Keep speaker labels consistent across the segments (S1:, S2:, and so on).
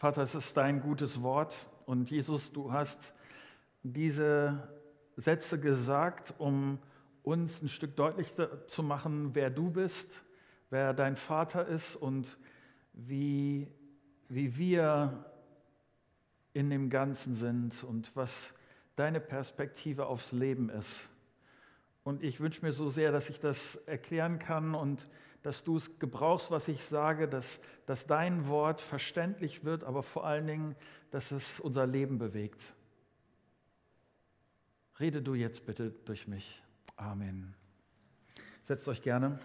S1: Vater, es ist dein gutes Wort und Jesus, du hast diese Sätze gesagt, um uns ein Stück deutlicher zu machen, wer du bist, wer dein Vater ist und wie, wie wir in dem Ganzen sind und was deine Perspektive aufs Leben ist. Und ich wünsche mir so sehr, dass ich das erklären kann und dass du es gebrauchst, was ich sage, dass, dass dein Wort verständlich wird, aber vor allen Dingen, dass es unser Leben bewegt. Rede du jetzt bitte durch mich. Amen. Setzt euch gerne.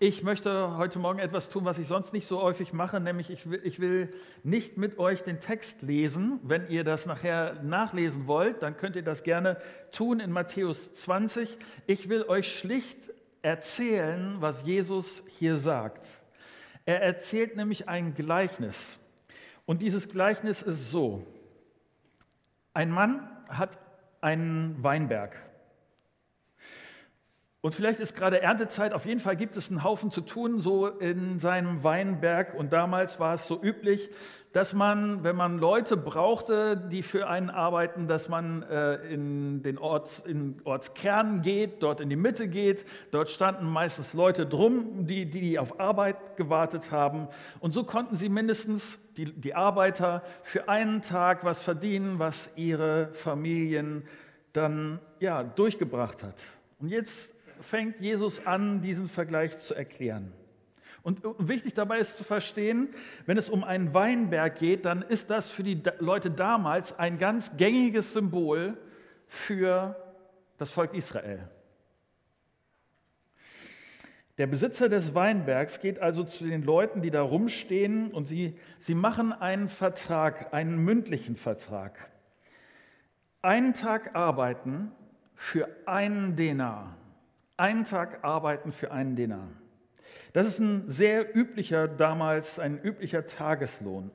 S1: Ich möchte heute Morgen etwas tun, was ich sonst nicht so häufig mache, nämlich ich will, ich will, nicht mit euch den Text lesen. Wenn ihr das nachher nachlesen wollt, dann könnt ihr das gerne tun in Matthäus 20. Ich will euch schlicht erzählen, was Jesus hier sagt. Er erzählt nämlich ein Gleichnis. Und dieses Gleichnis ist so. Ein Mann hat einen Weinberg. Und vielleicht ist gerade Erntezeit, auf jeden Fall gibt es einen Haufen zu tun, so in seinem Weinberg. Und damals war es so üblich, dass man, wenn man Leute brauchte, die für einen arbeiten, dass man äh, in den Orts, in Ortskern geht, dort in die Mitte geht. Dort standen meistens Leute drum, die, die auf Arbeit gewartet haben. Und so konnten sie mindestens, die, die Arbeiter, für einen Tag was verdienen, was ihre Familien dann ja, durchgebracht hat. Und jetzt fängt Jesus an, diesen Vergleich zu erklären. Und wichtig dabei ist zu verstehen, wenn es um einen Weinberg geht, dann ist das für die Leute damals ein ganz gängiges Symbol für das Volk Israel. Der Besitzer des Weinbergs geht also zu den Leuten, die da rumstehen, und sie, sie machen einen Vertrag, einen mündlichen Vertrag. Einen Tag arbeiten für einen Denar. Einen Tag arbeiten für einen Denar. Das ist ein sehr üblicher, damals ein üblicher Tageslohn.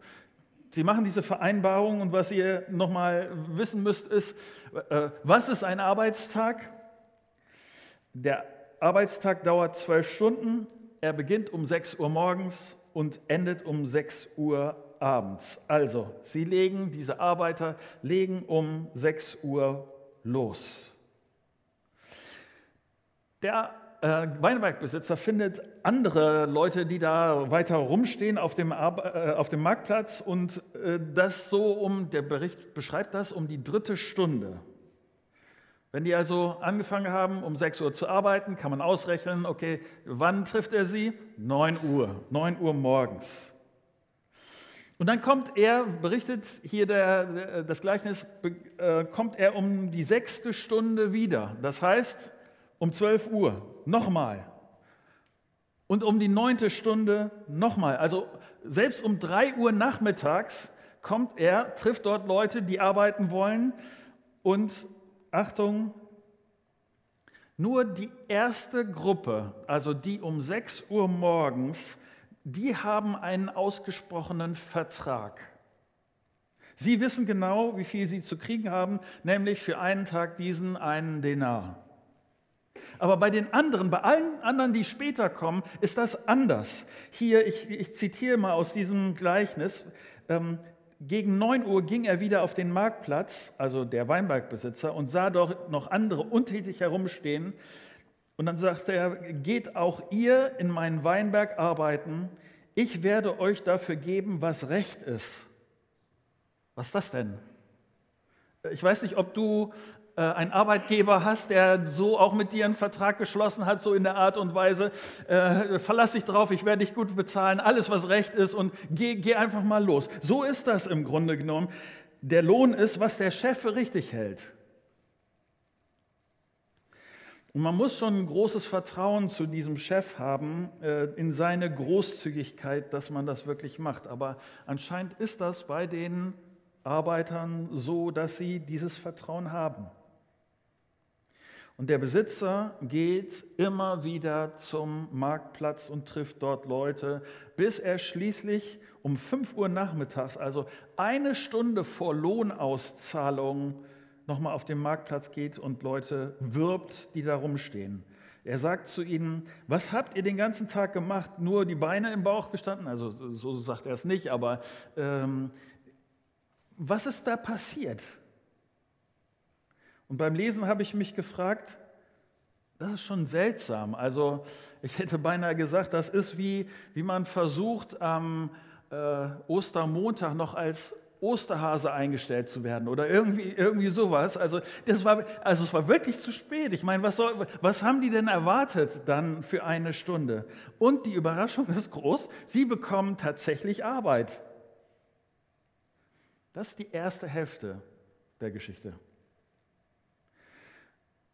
S1: Sie machen diese Vereinbarung und was ihr nochmal wissen müsst ist, äh, was ist ein Arbeitstag? Der Arbeitstag dauert zwölf Stunden. Er beginnt um 6 Uhr morgens und endet um 6 Uhr abends. Also, sie legen, diese Arbeiter legen um 6 Uhr los. Der äh, Weinbergbesitzer findet andere Leute, die da weiter rumstehen auf dem, Ar äh, auf dem Marktplatz und äh, das so um, der Bericht beschreibt das, um die dritte Stunde. Wenn die also angefangen haben, um 6 Uhr zu arbeiten, kann man ausrechnen, okay, wann trifft er sie? 9 Uhr, 9 Uhr morgens. Und dann kommt er, berichtet hier der, das Gleichnis, äh, kommt er um die sechste Stunde wieder. Das heißt, um 12 Uhr nochmal. Und um die neunte Stunde nochmal. Also selbst um 3 Uhr nachmittags kommt er, trifft dort Leute, die arbeiten wollen. Und Achtung, nur die erste Gruppe, also die um 6 Uhr morgens, die haben einen ausgesprochenen Vertrag. Sie wissen genau, wie viel sie zu kriegen haben, nämlich für einen Tag diesen einen Denar. Aber bei den anderen, bei allen anderen, die später kommen, ist das anders. Hier, ich, ich zitiere mal aus diesem Gleichnis. Ähm, gegen 9 Uhr ging er wieder auf den Marktplatz, also der Weinbergbesitzer, und sah dort noch andere untätig herumstehen. Und dann sagte er, geht auch ihr in meinen Weinberg arbeiten, ich werde euch dafür geben, was recht ist. Was ist das denn? Ich weiß nicht, ob du äh, einen Arbeitgeber hast, der so auch mit dir einen Vertrag geschlossen hat, so in der Art und Weise, äh, verlass dich drauf, ich werde dich gut bezahlen, alles was recht ist und geh, geh einfach mal los. So ist das im Grunde genommen. Der Lohn ist, was der Chef für richtig hält. Und man muss schon ein großes Vertrauen zu diesem Chef haben, äh, in seine Großzügigkeit, dass man das wirklich macht. Aber anscheinend ist das bei den Arbeitern so, dass sie dieses Vertrauen haben. Und der Besitzer geht immer wieder zum Marktplatz und trifft dort Leute, bis er schließlich um 5 Uhr nachmittags, also eine Stunde vor Lohnauszahlung, nochmal auf den Marktplatz geht und Leute wirbt, die da rumstehen. Er sagt zu ihnen, was habt ihr den ganzen Tag gemacht? Nur die Beine im Bauch gestanden? Also so sagt er es nicht, aber ähm, was ist da passiert? Und beim Lesen habe ich mich gefragt, das ist schon seltsam. Also ich hätte beinahe gesagt, das ist wie, wie man versucht, am äh, Ostermontag noch als Osterhase eingestellt zu werden oder irgendwie, irgendwie sowas. Also, das war, also es war wirklich zu spät. Ich meine, was, soll, was haben die denn erwartet dann für eine Stunde? Und die Überraschung ist groß, sie bekommen tatsächlich Arbeit. Das ist die erste Hälfte der Geschichte.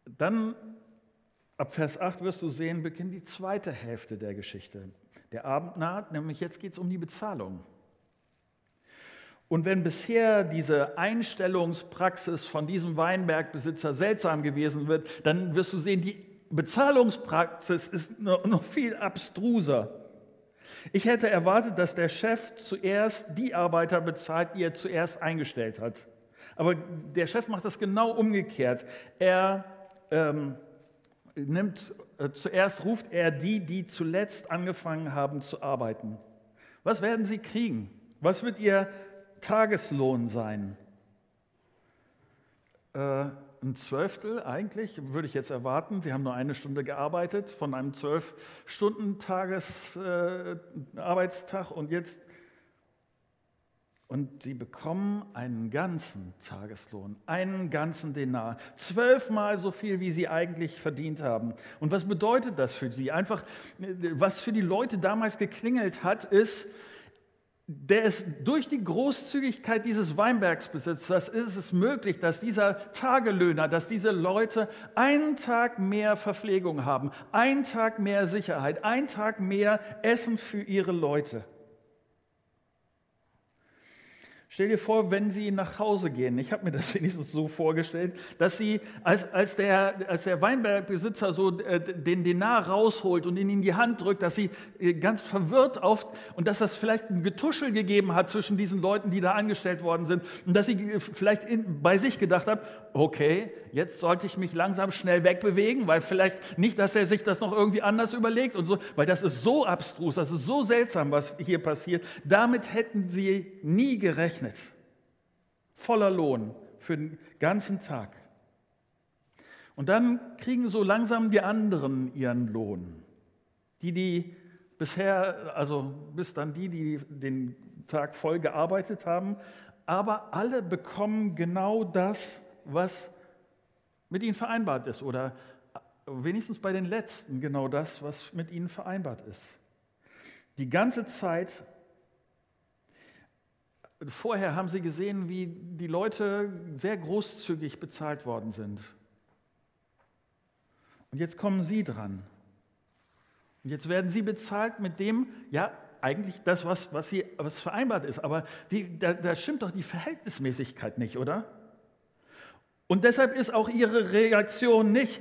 S1: Dann Ab Vers 8 wirst du sehen, beginnt die zweite Hälfte der Geschichte. Der Abend naht, nämlich jetzt geht es um die Bezahlung. Und wenn bisher diese Einstellungspraxis von diesem Weinbergbesitzer seltsam gewesen wird, dann wirst du sehen, die Bezahlungspraxis ist noch viel abstruser. Ich hätte erwartet, dass der Chef zuerst die Arbeiter bezahlt, die er zuerst eingestellt hat. Aber der Chef macht das genau umgekehrt. Er ähm, nimmt, äh, zuerst ruft er die, die zuletzt angefangen haben zu arbeiten. Was werden sie kriegen? Was wird ihr Tageslohn sein? Äh, ein Zwölftel eigentlich, würde ich jetzt erwarten. Sie haben nur eine Stunde gearbeitet von einem Zwölf-Stunden-Tages-Arbeitstag äh, und jetzt und sie bekommen einen ganzen Tageslohn, einen ganzen Denar, zwölfmal so viel, wie sie eigentlich verdient haben. Und was bedeutet das für sie? Einfach, was für die Leute damals geklingelt hat, ist, der ist durch die Großzügigkeit dieses Weinbergsbesitzers ist es möglich, dass dieser Tagelöhner, dass diese Leute einen Tag mehr Verpflegung haben, einen Tag mehr Sicherheit, einen Tag mehr Essen für ihre Leute. Stell dir vor, wenn sie nach Hause gehen, ich habe mir das wenigstens so vorgestellt, dass sie, als, als, der, als der Weinbergbesitzer so äh, den Denar rausholt und ihn in die Hand drückt, dass sie äh, ganz verwirrt auf und dass das vielleicht ein Getuschel gegeben hat zwischen diesen Leuten, die da angestellt worden sind und dass sie äh, vielleicht in, bei sich gedacht hat, okay, jetzt sollte ich mich langsam schnell wegbewegen, weil vielleicht nicht, dass er sich das noch irgendwie anders überlegt und so, weil das ist so abstrus, das ist so seltsam, was hier passiert. Damit hätten sie nie gerechnet gerechnet. Voller Lohn für den ganzen Tag. Und dann kriegen so langsam die anderen ihren Lohn. Die, die bisher, also bis dann die, die den Tag voll gearbeitet haben, aber alle bekommen genau das, was mit ihnen vereinbart ist oder wenigstens bei den letzten genau das, was mit ihnen vereinbart ist. Die ganze Zeit Vorher haben sie gesehen, wie die Leute sehr großzügig bezahlt worden sind. Und jetzt kommen sie dran. Und jetzt werden sie bezahlt mit dem, ja, eigentlich das, was, was, sie, was vereinbart ist. Aber wie, da, da stimmt doch die Verhältnismäßigkeit nicht, oder? Und deshalb ist auch ihre Reaktion nicht,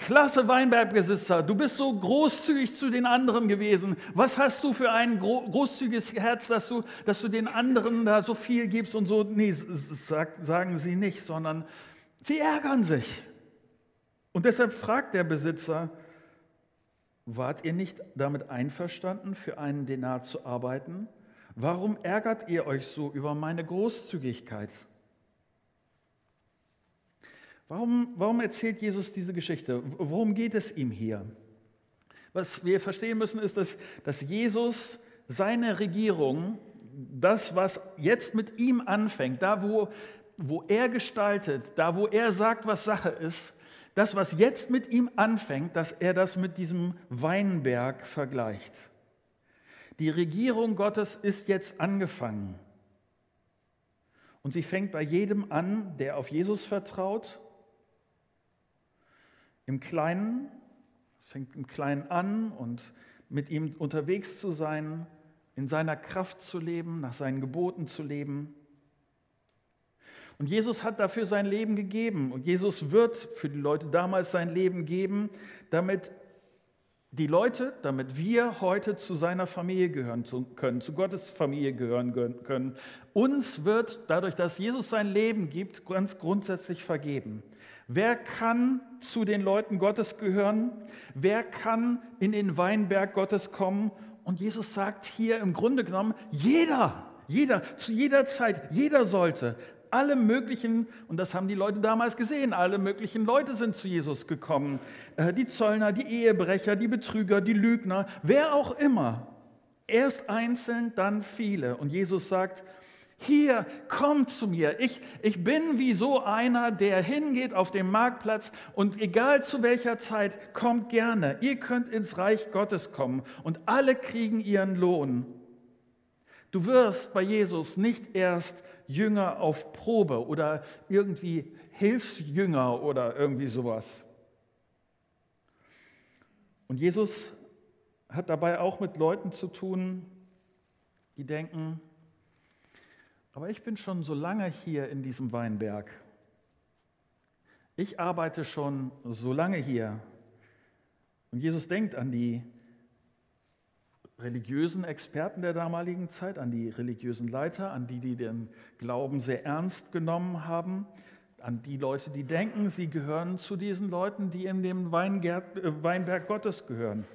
S1: Klasse Weinbergbesitzer, du bist so großzügig zu den anderen gewesen. Was hast du für ein großzügiges Herz, dass du, dass du den anderen da so viel gibst und so? Nee, sagen sie nicht, sondern sie ärgern sich. Und deshalb fragt der Besitzer, wart ihr nicht damit einverstanden, für einen Denar zu arbeiten? Warum ärgert ihr euch so über meine Großzügigkeit? Warum, warum erzählt Jesus diese Geschichte? Worum geht es ihm hier? Was wir verstehen müssen, ist, dass, dass Jesus seine Regierung, das, was jetzt mit ihm anfängt, da, wo, wo er gestaltet, da, wo er sagt, was Sache ist, das, was jetzt mit ihm anfängt, dass er das mit diesem Weinberg vergleicht. Die Regierung Gottes ist jetzt angefangen. Und sie fängt bei jedem an, der auf Jesus vertraut im Kleinen, fängt im Kleinen an und mit ihm unterwegs zu sein, in seiner Kraft zu leben, nach seinen Geboten zu leben. Und Jesus hat dafür sein Leben gegeben. Und Jesus wird für die Leute damals sein Leben geben, damit die Leute, damit wir heute zu seiner Familie gehören können, zu Gottes Familie gehören können. Uns wird dadurch, dass Jesus sein Leben gibt, ganz grundsätzlich vergeben Wer kann zu den Leuten Gottes gehören? Wer kann in den Weinberg Gottes kommen? Und Jesus sagt hier im Grunde genommen, jeder, jeder, zu jeder Zeit, jeder sollte. Alle möglichen, und das haben die Leute damals gesehen, alle möglichen Leute sind zu Jesus gekommen. Äh, die Zöllner, die Ehebrecher, die Betrüger, die Lügner, wer auch immer. Erst einzeln, dann viele. Und Jesus sagt, hier, kommt zu mir. Ich, ich bin wie so einer, der hingeht auf den Marktplatz und egal zu welcher Zeit, kommt gerne. Ihr könnt ins Reich Gottes kommen und alle kriegen ihren Lohn. Du wirst bei Jesus nicht erst Jünger auf Probe oder irgendwie Hilfsjünger oder irgendwie sowas. Und Jesus hat dabei auch mit Leuten zu tun, die denken, aber ich bin schon so lange hier in diesem Weinberg. Ich arbeite schon so lange hier. Und Jesus denkt an die religiösen Experten der damaligen Zeit, an die religiösen Leiter, an die, die den Glauben sehr ernst genommen haben, an die Leute, die denken, sie gehören zu diesen Leuten, die in dem äh, Weinberg Gottes gehören.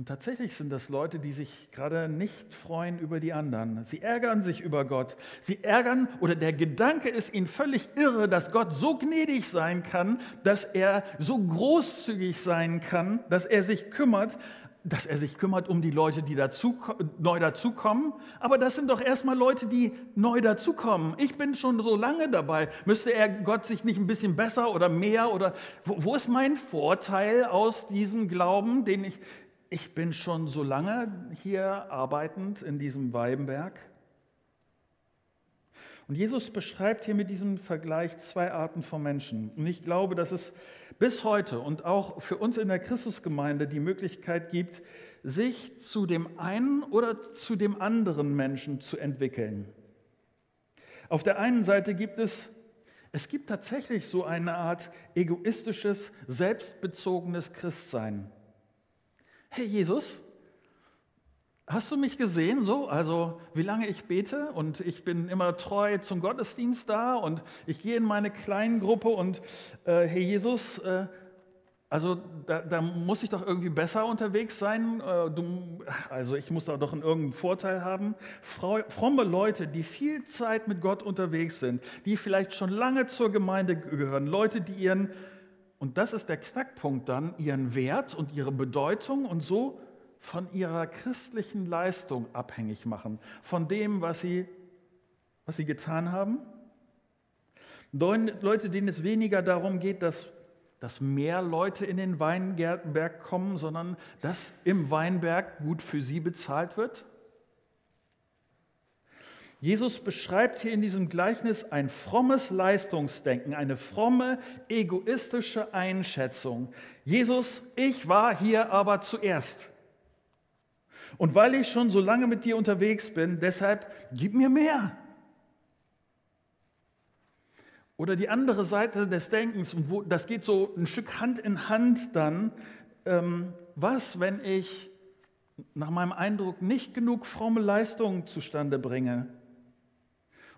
S1: Und tatsächlich sind das Leute, die sich gerade nicht freuen über die anderen. Sie ärgern sich über Gott. Sie ärgern oder der Gedanke ist ihnen völlig irre, dass Gott so gnädig sein kann, dass er so großzügig sein kann, dass er sich kümmert, dass er sich kümmert um die Leute, die dazu, neu dazukommen. Aber das sind doch erstmal Leute, die neu dazukommen. Ich bin schon so lange dabei. Müsste er Gott sich nicht ein bisschen besser oder mehr oder wo, wo ist mein Vorteil aus diesem Glauben, den ich ich bin schon so lange hier arbeitend in diesem Weibenberg. Und Jesus beschreibt hier mit diesem Vergleich zwei Arten von Menschen. Und ich glaube, dass es bis heute und auch für uns in der Christusgemeinde die Möglichkeit gibt, sich zu dem einen oder zu dem anderen Menschen zu entwickeln. Auf der einen Seite gibt es, es gibt tatsächlich so eine Art egoistisches, selbstbezogenes Christsein hey Jesus, hast du mich gesehen so? Also wie lange ich bete und ich bin immer treu zum Gottesdienst da und ich gehe in meine kleinen Gruppe und äh, hey Jesus, äh, also da, da, muss ich doch irgendwie besser unterwegs sein. Äh, du, also ich muss da doch irgendeinen Vorteil haben. Fromme Leute, die viel Zeit mit Gott unterwegs sind, die vielleicht schon lange zur Gemeinde gehören, Leute, die ihren und das ist der Knackpunkt dann, ihren Wert und ihre Bedeutung und so von ihrer christlichen Leistung abhängig machen, von dem, was sie, was sie getan haben. Leute, denen es weniger darum geht, dass, dass mehr Leute in den Weinberg kommen, sondern dass im Weinberg gut für sie bezahlt wird. Jesus beschreibt hier in diesem Gleichnis ein frommes Leistungsdenken, eine fromme, egoistische Einschätzung. Jesus, ich war hier aber zuerst. Und weil ich schon so lange mit dir unterwegs bin, deshalb gib mir mehr. Oder die andere Seite des Denkens, und wo, das geht so ein Stück Hand in Hand dann, ähm, was, wenn ich nach meinem Eindruck nicht genug fromme Leistungen zustande bringe?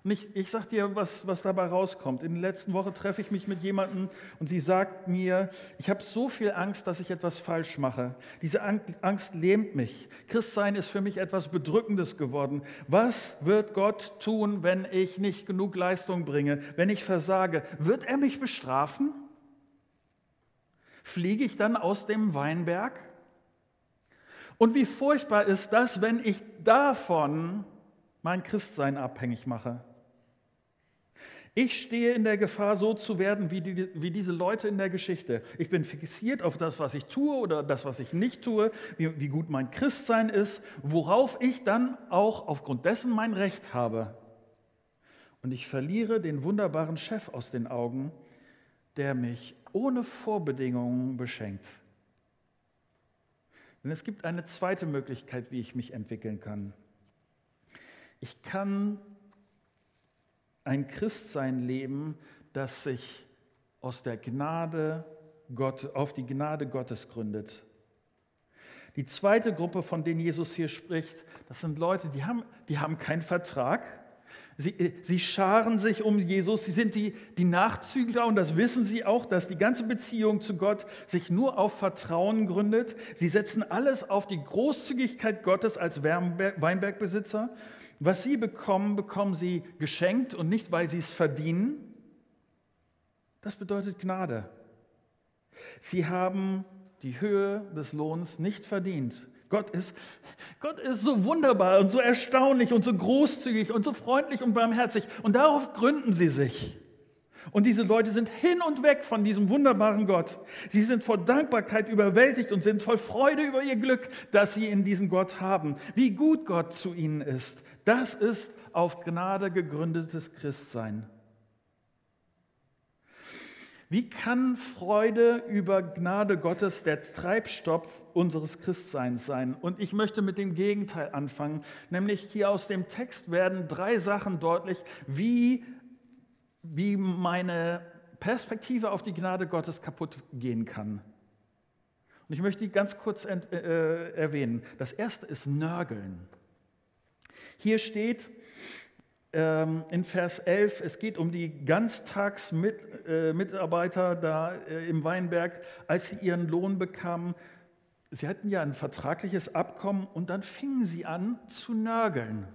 S1: Und ich, ich sage dir, was, was dabei rauskommt. In der letzten Woche treffe ich mich mit jemandem und sie sagt mir, ich habe so viel Angst, dass ich etwas falsch mache. Diese Angst lähmt mich. Christsein ist für mich etwas Bedrückendes geworden. Was wird Gott tun, wenn ich nicht genug Leistung bringe, wenn ich versage? Wird er mich bestrafen? Fliege ich dann aus dem Weinberg? Und wie furchtbar ist das, wenn ich davon mein Christsein abhängig mache? Ich stehe in der Gefahr, so zu werden wie, die, wie, diese Leute in der Geschichte. Ich bin fixiert auf das, was ich tue oder das, was ich nicht tue, wie, wie gut mein Christsein ist, worauf ich dann auch aufgrund dessen mein Recht habe. Und ich verliere den wunderbaren Chef aus den Augen, der mich ohne Vorbedingungen beschenkt. Denn es gibt eine zweite Möglichkeit, wie ich mich entwickeln kann. Ich kann ein Christsein leben, das sich aus der Gnade Gott, auf die Gnade Gottes gründet. Die zweite Gruppe, von denen Jesus hier spricht, das sind Leute, die haben, die haben keinen Vertrag. Sie, äh, sie scharen sich um Jesus, sie sind die, die Nachzügler und das wissen sie auch, dass die ganze Beziehung zu Gott sich nur auf Vertrauen gründet. Sie setzen alles auf die Großzügigkeit Gottes als Weinbergbesitzer. Was sie bekommen, bekommen sie geschenkt und nicht, weil sie es verdienen. Das bedeutet Gnade. Sie haben die Höhe des Lohns nicht verdient. Gott ist, Gott ist so wunderbar und so erstaunlich und so großzügig und so freundlich und barmherzig. Und darauf gründen sie sich. Und diese Leute sind hin und weg von diesem wunderbaren Gott. Sie sind vor Dankbarkeit überwältigt und sind voll Freude über ihr Glück, dass sie in diesem Gott haben. Wie gut Gott zu ihnen ist. Das ist auf Gnade gegründetes Christsein. Wie kann Freude über Gnade Gottes der Treibstoff unseres Christseins sein? Und ich möchte mit dem Gegenteil anfangen, nämlich hier aus dem Text werden drei Sachen deutlich, wie, wie meine Perspektive auf die Gnade Gottes kaputt gehen kann. Und ich möchte die ganz kurz äh, erwähnen. Das erste ist Nörgeln. Hier steht, in Vers 11, es geht um die Ganztagsmitarbeiter da äh, im Weinberg, als sie ihren Lohn bekamen. Sie hatten ja ein vertragliches Abkommen und dann fingen sie an zu nörgeln.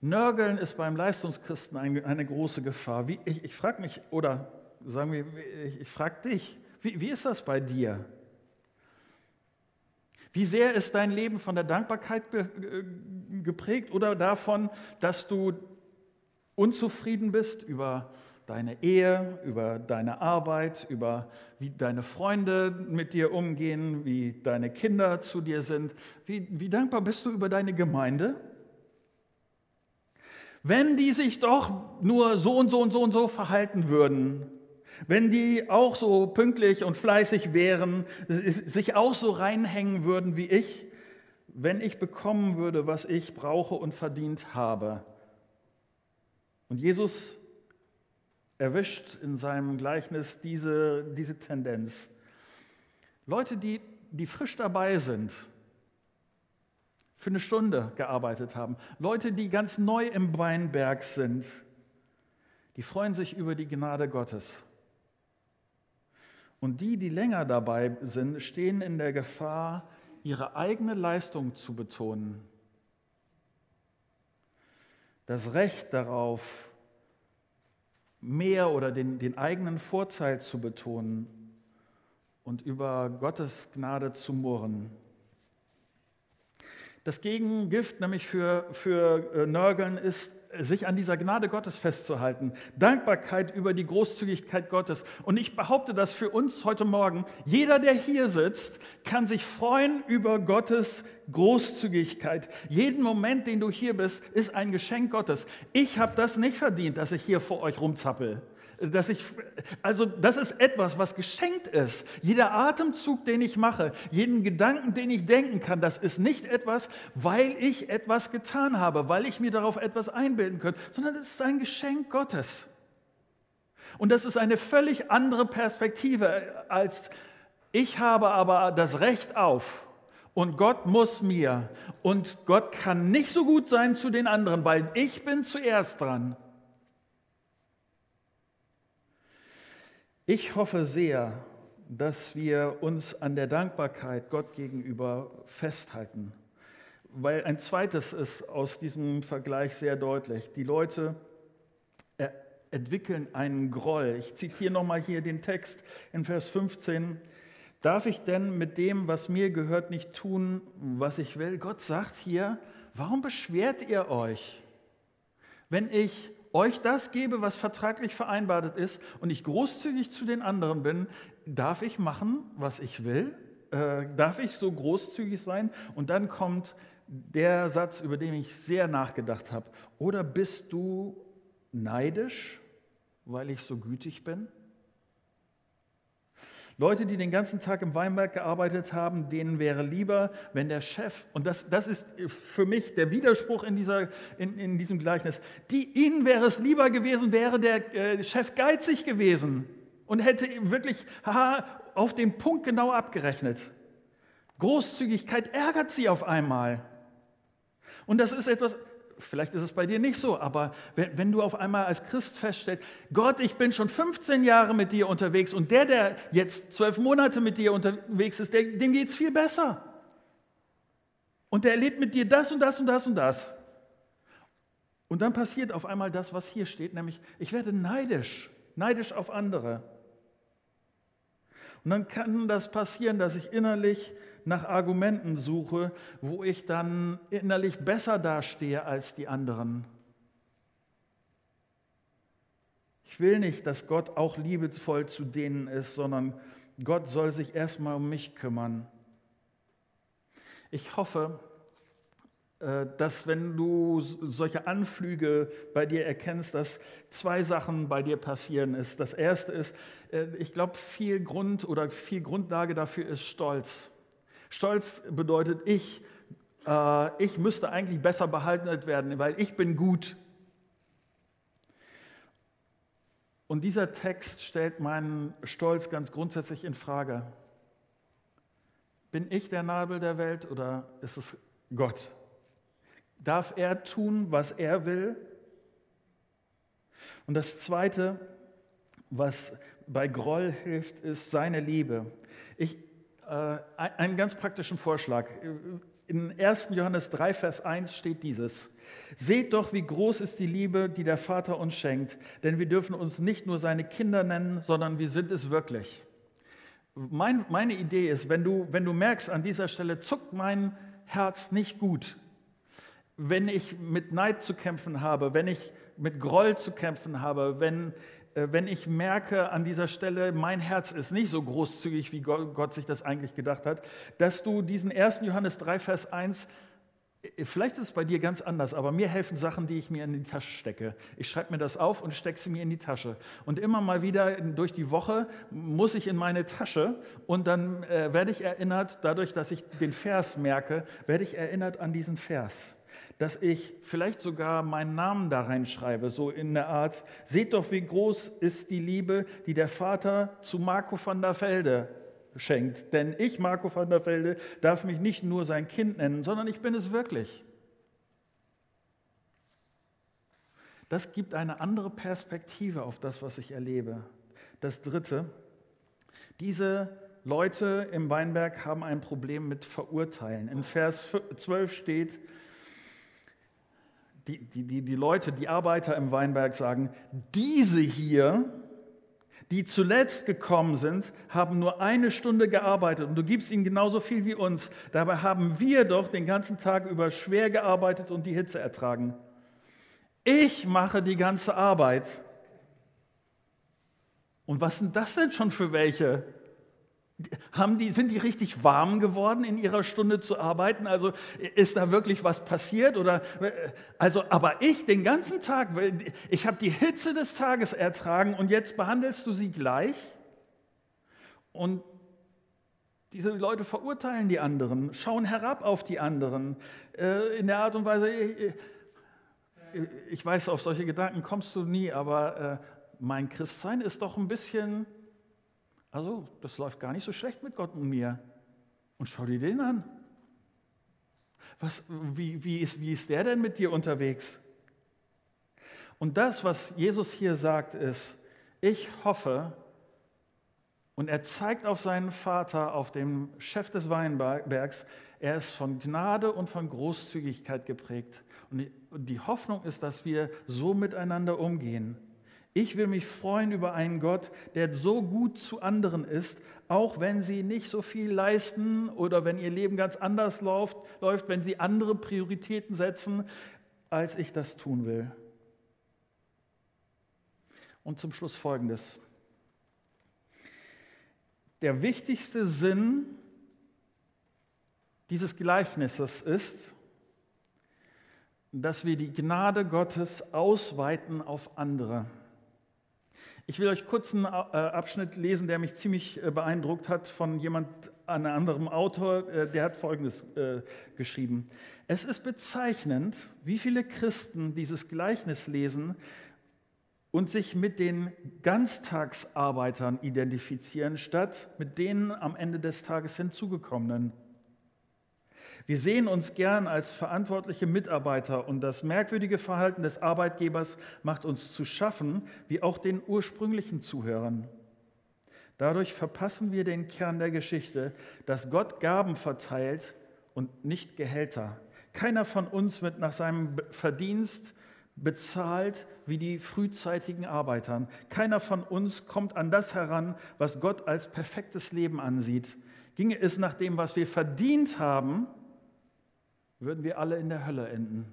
S1: Nörgeln ist beim Leistungschristen eine, große Gefahr. Ich frage mich, oder sagen wir, ich, frage dich, wie ist das bei dir? Wie sehr ist dein Leben von der Dankbarkeit äh, geprägt oder davon, dass du unzufrieden bist über deine Ehe, über deine Arbeit, über wie deine Freunde mit dir umgehen, wie deine Kinder zu dir sind? Wie, wie dankbar bist du über deine Gemeinde? Wenn die sich doch nur so und so und so und so verhalten würden, wenn die auch so pünktlich und fleißig wären, sich auch so reinhängen würden wie ich, wenn ich bekommen würde, was ich brauche und verdient habe. Und Jesus erwischt in seinem Gleichnis diese, diese Tendenz. Leute, die, die frisch dabei sind, für eine Stunde gearbeitet haben, Leute, die ganz neu im Weinberg sind, die freuen sich über die Gnade Gottes. Und die, die länger dabei sind, stehen in der Gefahr, ihre eigene Leistung zu betonen. Das Recht darauf, mehr oder den, den eigenen Vorteil zu betonen und über Gottes Gnade zu murren. Das Gegengift nämlich für, für äh, Nörgeln ist sich an dieser Gnade Gottes festzuhalten. Dankbarkeit über die Großzügigkeit Gottes. Und ich behaupte das für uns heute Morgen. Jeder, der hier sitzt, kann sich freuen über Gottes Großzügigkeit. Jeden Moment, den du hier bist, ist ein Geschenk Gottes. Ich habe das nicht verdient, dass ich hier vor euch rumzappel dass ich, also das ist etwas, was geschenkt ist. Jeder Atemzug, den ich mache, jeden Gedanken, den ich denken kann, das ist nicht etwas, weil ich etwas getan habe, weil ich mir darauf etwas einbilden könnte, sondern es ist ein Geschenk Gottes. Und das ist eine völlig andere Perspektive als ich habe aber das Recht auf und Gott muss mir und Gott kann nicht so gut sein zu den anderen, weil ich bin zuerst dran. Ich hoffe sehr, dass wir uns an der Dankbarkeit Gott gegenüber festhalten, weil ein zweites ist aus diesem Vergleich sehr deutlich. Die Leute entwickeln einen Groll. Ich zitiere nochmal hier den Text in Vers 15. Darf ich denn mit dem, was mir gehört, nicht tun, was ich will? Gott sagt hier, warum beschwert ihr euch? Wenn ich euch das gebe, was vertraglich vereinbart ist und ich großzügig zu den anderen bin, darf ich machen, was ich will? Äh, darf ich so großzügig sein? Und dann kommt der Satz, über den ich sehr nachgedacht habe. Oder bist du neidisch, weil ich so gütig bin? Leute, die den ganzen Tag im Weinberg gearbeitet haben, denen wäre lieber, wenn der Chef, und das, das ist für mich der Widerspruch in, dieser, in, in diesem Gleichnis, die, ihnen wäre es lieber gewesen, wäre der äh, Chef geizig gewesen und hätte wirklich haha, auf den Punkt genau abgerechnet. Großzügigkeit ärgert sie auf einmal. Und das ist etwas, vielleicht ist es bei dir nicht so, aber wenn, wenn, du auf einmal als Christ feststellst, Gott, ich bin schon 15 Jahre mit dir unterwegs und der, der jetzt zwölf Monate mit dir unterwegs ist, der, dem geht es viel besser. Und der erlebt mit dir das und das und das und das. Und dann passiert auf einmal das, was hier steht, nämlich ich werde neidisch, neidisch auf andere. Und dann kann das passieren, dass ich innerlich nach Argumenten suche, wo ich dann innerlich besser dastehe als die anderen. Ich will nicht, dass Gott auch liebevoll zu denen ist, sondern Gott soll sich erstmal um mich kümmern. Ich hoffe, dass wenn du solche Anflüge bei dir erkennst, dass zwei Sachen bei dir passieren ist. Das erste ist, äh, ich glaube, viel Grund oder viel Grundlage dafür ist Stolz. Stolz bedeutet, ich, äh, ich müsste eigentlich besser behalten werden, weil ich bin gut. Und dieser Text stellt meinen Stolz ganz grundsätzlich in Frage. Bin ich der Nabel der Welt oder ist es Gott? Darf er tun, was er will? Und das Zweite, was bei Groll hilft, ist seine Liebe. Ich, äh, einen ganz praktischen Vorschlag. In 1. Johannes 3, Vers 1 steht dieses. Seht doch, wie groß ist die Liebe, die der Vater uns schenkt, denn wir dürfen uns nicht nur seine Kinder nennen, sondern wir sind es wirklich. Mein, meine Idee ist, wenn du, wenn du merkst, an dieser Stelle zuckt mein Herz nicht gut, wenn ich mit Neid zu kämpfen habe, wenn ich mit Groll zu kämpfen habe, wenn äh, wenn ich merke an dieser Stelle, mein Herz ist nicht so großzügig, wie Gott sich das eigentlich gedacht hat, dass du diesen 1. Johannes 3, Vers 1 äh, Vielleicht ist es bei dir ganz anders, aber mir helfen Sachen, die ich mir in die Tasche stecke. Ich schreibe mir das auf und stecke sie mir in die Tasche. Und immer mal wieder durch die Woche muss ich in meine Tasche und dann äh, werde ich erinnert, dadurch, dass ich den Vers merke, werde ich erinnert an diesen Vers dass ich vielleicht sogar meinen Namen da reinschreibe, so in der Art, seht doch, wie groß ist die Liebe, die der Vater zu Marco van der Velde schenkt. Denn ich, Marco van der Velde, darf mich nicht nur sein Kind nennen, sondern ich bin es wirklich. Das gibt eine andere Perspektive auf das, was ich erlebe. Das Dritte, diese Leute im Weinberg haben ein Problem mit Verurteilen. In Vers 12 steht, die, die, die, die Leute, die Arbeiter im Weinberg sagen, diese hier, die zuletzt gekommen sind, haben nur eine Stunde gearbeitet und du gibst ihnen genauso viel wie uns. Dabei haben wir doch den ganzen Tag über schwer gearbeitet und die Hitze ertragen. Ich mache die ganze Arbeit. Und was sind das denn schon für welche? Haben die, sind die richtig warm geworden in ihrer Stunde zu arbeiten? Also ist da wirklich was passiert? Oder, also, aber ich den ganzen Tag, ich habe die Hitze des Tages ertragen und jetzt behandelst du sie gleich? Und diese Leute verurteilen die anderen, schauen herab auf die anderen äh, in der Art und Weise, ich, ich weiß, auf solche Gedanken kommst du nie, aber äh, mein Christsein ist doch ein bisschen also, das läuft gar nicht so schlecht mit Gott und mir. Und schau dir den an. Was, wie, wie, ist, wie ist der denn mit dir unterwegs? Und das, was Jesus hier sagt, ist, ich hoffe, und er zeigt auf seinen Vater, auf dem Chef des Weinbergs, er ist von Gnade und von Großzügigkeit geprägt. Und die Hoffnung ist, dass wir so miteinander umgehen. Ich will mich freuen über einen Gott, der so gut zu anderen ist, auch wenn sie nicht so viel leisten oder wenn ihr Leben ganz anders läuft, läuft wenn sie andere Prioritäten setzen, als ich das tun will. Und zum Schluss folgendes. Der wichtigste Sinn dieses Gleichnisses ist, dass wir die Gnade Gottes ausweiten auf andere. Ich will euch kurz einen äh, Abschnitt lesen, der mich ziemlich äh, beeindruckt hat von jemand, einem anderen Autor, äh, der hat Folgendes geschrieben. Es ist bezeichnend, wie viele Christen dieses Gleichnis lesen und sich mit den Ganztagsarbeitern identifizieren, statt mit denen am Ende des Tages hinzugekommenen. Wir sehen uns gern als verantwortliche Mitarbeiter und das merkwürdige Verhalten des Arbeitgebers macht uns zu schaffen, wie auch den ursprünglichen Zuhörern. Dadurch verpassen wir den Kern der Geschichte, dass Gott Gaben verteilt und nicht Gehälter. Keiner von uns wird nach seinem Verdienst bezahlt wie die frühzeitigen Arbeitern. Keiner von uns kommt an das heran, was Gott als perfektes Leben ansieht. Ginge es nach dem, was wir verdient haben, würden wir alle in der Hölle enden.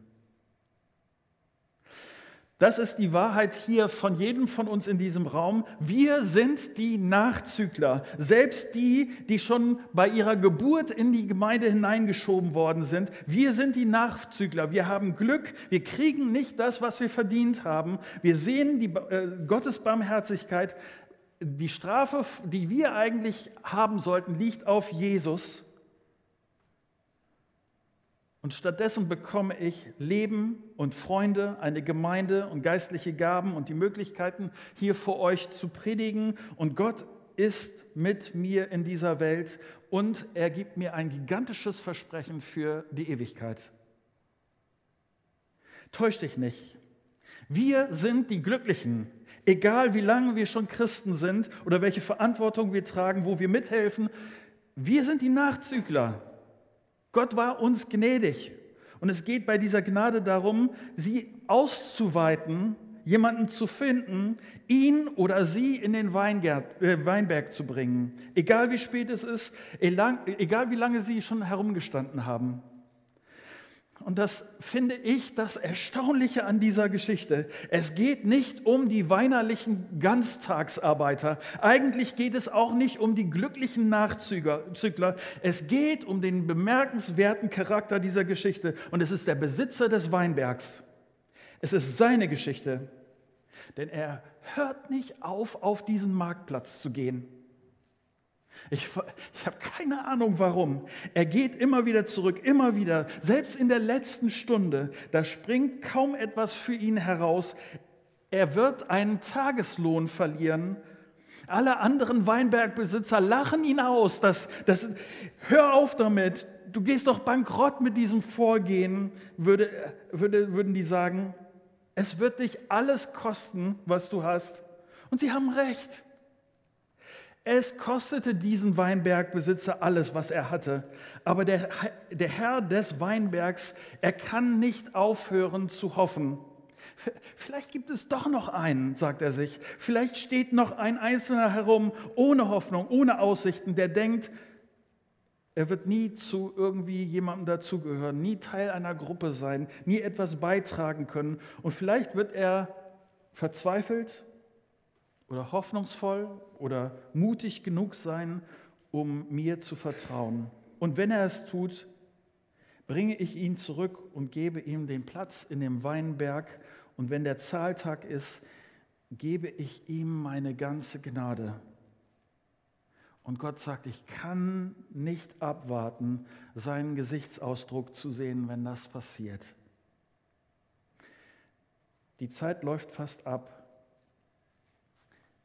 S1: Das ist die Wahrheit hier von jedem von uns in diesem Raum. Wir sind die Nachzügler, selbst die, die schon bei ihrer Geburt in die Gemeinde hineingeschoben worden sind. Wir sind die Nachzügler. Wir haben Glück. Wir kriegen nicht das, was wir verdient haben. Wir sehen die äh, Gottes Barmherzigkeit. Die Strafe, die wir eigentlich haben sollten, liegt auf Jesus. Und stattdessen bekomme ich Leben und Freunde, eine Gemeinde und geistliche Gaben und die Möglichkeiten, hier vor euch zu predigen. Und Gott ist mit mir in dieser Welt und er gibt mir ein gigantisches Versprechen für die Ewigkeit. Täusch dich nicht. Wir sind die Glücklichen, egal wie lange wir schon Christen sind oder welche Verantwortung wir tragen, wo wir mithelfen. Wir sind die Nachzügler. Gott war uns gnädig. Und es geht bei dieser Gnade darum, sie auszuweiten, jemanden zu finden, ihn oder sie in den äh, Weinberg zu bringen. Egal wie spät es ist, egal wie lange sie schon herumgestanden haben. Und das finde ich das Erstaunliche an dieser Geschichte. Es geht nicht um die weinerlichen Ganztagsarbeiter. Eigentlich geht es auch nicht um die glücklichen Nachzügler. Es geht um den bemerkenswerten Charakter dieser Geschichte. Und es ist der Besitzer des Weinbergs. Es ist seine Geschichte. Denn er hört nicht auf, auf diesen Marktplatz zu gehen. Ich, ich habe keine Ahnung warum. Er geht immer wieder zurück, immer wieder. Selbst in der letzten Stunde, da springt kaum etwas für ihn heraus. Er wird einen Tageslohn verlieren. Alle anderen Weinbergbesitzer lachen ihn aus. Das, das, hör auf damit. Du gehst doch bankrott mit diesem Vorgehen, würde, würde, würden die sagen. Es wird dich alles kosten, was du hast. Und sie haben recht. Es kostete diesen Weinbergbesitzer alles, was er hatte. Aber der, der Herr des Weinbergs, er kann nicht aufhören zu hoffen. Vielleicht gibt es doch noch einen, sagt er sich. Vielleicht steht noch ein Einzelner herum, ohne Hoffnung, ohne Aussichten, der denkt, er wird nie zu irgendwie jemandem dazugehören, nie Teil einer Gruppe sein, nie etwas beitragen können. Und vielleicht wird er verzweifelt oder hoffnungsvoll oder mutig genug sein, um mir zu vertrauen. Und wenn er es tut, bringe ich ihn zurück und gebe ihm den Platz in dem Weinberg. Und wenn der Zahltag ist, gebe ich ihm meine ganze Gnade. Und Gott sagt, ich kann nicht abwarten, seinen Gesichtsausdruck zu sehen, wenn das passiert. Die Zeit läuft fast ab.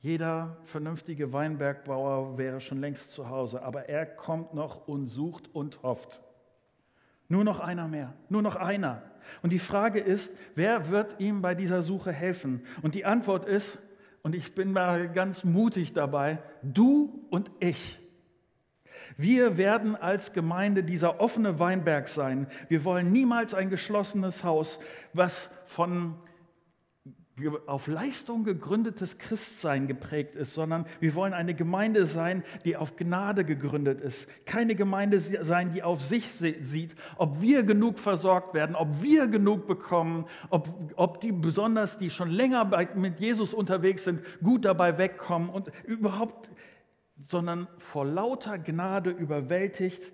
S1: Jeder vernünftige Weinbergbauer wäre schon längst zu Hause, aber er kommt noch und sucht und hofft. Nur noch einer mehr, nur noch einer. Und die Frage ist, wer wird ihm bei dieser Suche helfen? Und die Antwort ist, und ich bin mal ganz mutig dabei, du und ich. Wir werden als Gemeinde dieser offene Weinberg sein. Wir wollen niemals ein geschlossenes Haus, was von auf Leistung gegründetes Christsein geprägt ist, sondern wir wollen eine Gemeinde sein, die auf Gnade gegründet ist. Keine Gemeinde sein, die auf sich sieht, ob wir genug versorgt werden, ob wir genug bekommen, ob, ob die besonders, die schon länger mit Jesus unterwegs sind, gut dabei wegkommen und überhaupt, sondern vor lauter Gnade überwältigt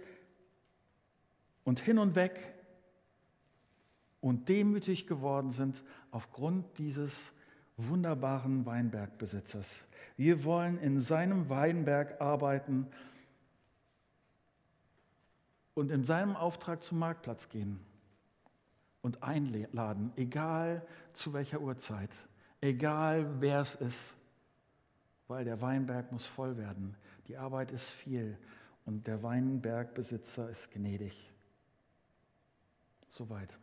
S1: und hin und weg und demütig geworden sind aufgrund dieses wunderbaren Weinbergbesitzers. Wir wollen in seinem Weinberg arbeiten und in seinem Auftrag zum Marktplatz gehen und einladen, egal zu welcher Uhrzeit, egal wer es ist, weil der Weinberg muss voll werden. Die Arbeit ist viel und der Weinbergbesitzer ist gnädig. Soweit.